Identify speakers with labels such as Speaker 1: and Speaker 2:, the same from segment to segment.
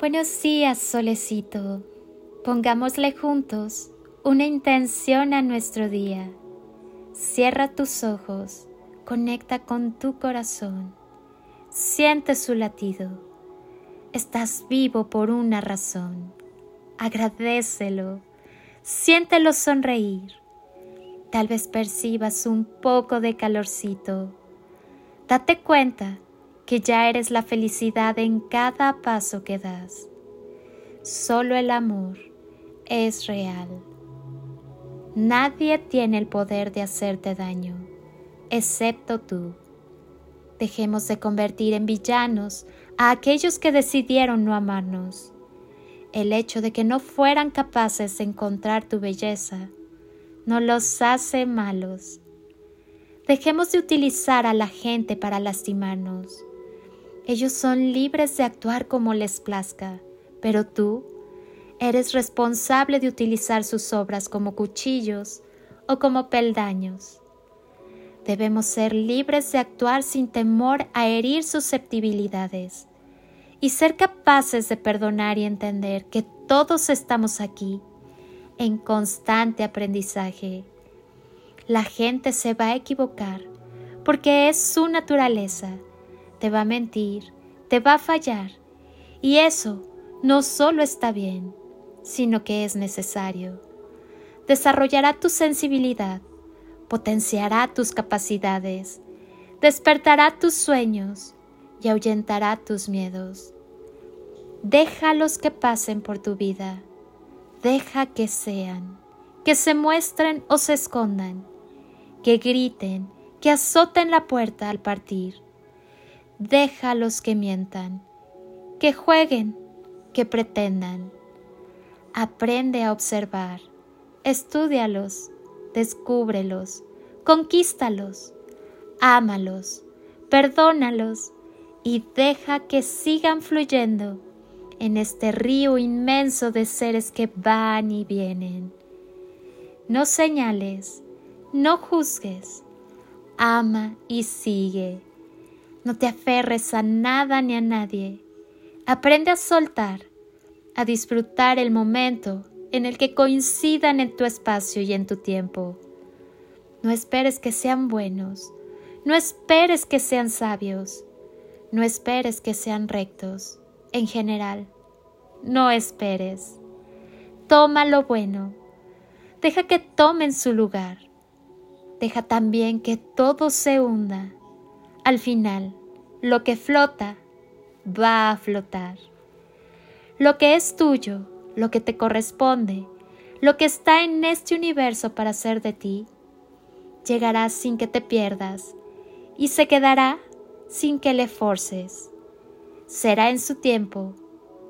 Speaker 1: Buenos días, solecito. Pongámosle juntos una intención a nuestro día. Cierra tus ojos, conecta con tu corazón, siente su latido. Estás vivo por una razón. Agradecelo, siéntelo sonreír. Tal vez percibas un poco de calorcito. Date cuenta que ya eres la felicidad en cada paso que das. Solo el amor es real. Nadie tiene el poder de hacerte daño, excepto tú. Dejemos de convertir en villanos a aquellos que decidieron no amarnos. El hecho de que no fueran capaces de encontrar tu belleza no los hace malos. Dejemos de utilizar a la gente para lastimarnos. Ellos son libres de actuar como les plazca, pero tú eres responsable de utilizar sus obras como cuchillos o como peldaños. Debemos ser libres de actuar sin temor a herir susceptibilidades y ser capaces de perdonar y entender que todos estamos aquí en constante aprendizaje. La gente se va a equivocar porque es su naturaleza te va a mentir, te va a fallar. Y eso no solo está bien, sino que es necesario. Desarrollará tu sensibilidad, potenciará tus capacidades, despertará tus sueños y ahuyentará tus miedos. Déjalos que pasen por tu vida. Deja que sean, que se muestren o se escondan, que griten, que azoten la puerta al partir déjalos que mientan, que jueguen, que pretendan. Aprende a observar, estúdialos, descúbrelos, conquístalos, ámalos, perdónalos y deja que sigan fluyendo en este río inmenso de seres que van y vienen. No señales, no juzgues, ama y sigue no te aferres a nada ni a nadie. Aprende a soltar, a disfrutar el momento en el que coincidan en tu espacio y en tu tiempo. No esperes que sean buenos, no esperes que sean sabios, no esperes que sean rectos, en general, no esperes. Toma lo bueno, deja que tomen su lugar, deja también que todo se hunda al final, lo que flota va a flotar. Lo que es tuyo, lo que te corresponde, lo que está en este universo para ser de ti, llegará sin que te pierdas y se quedará sin que le forces. Será en su tiempo,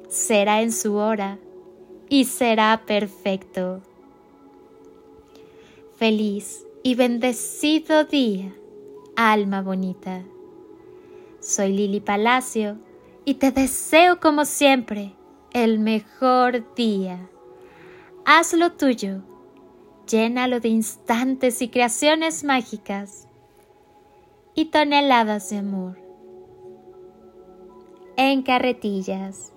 Speaker 1: será en su hora y será perfecto. Feliz y bendecido día alma bonita. Soy Lili Palacio y te deseo como siempre el mejor día. Hazlo tuyo, llénalo de instantes y creaciones mágicas y toneladas de amor. En carretillas.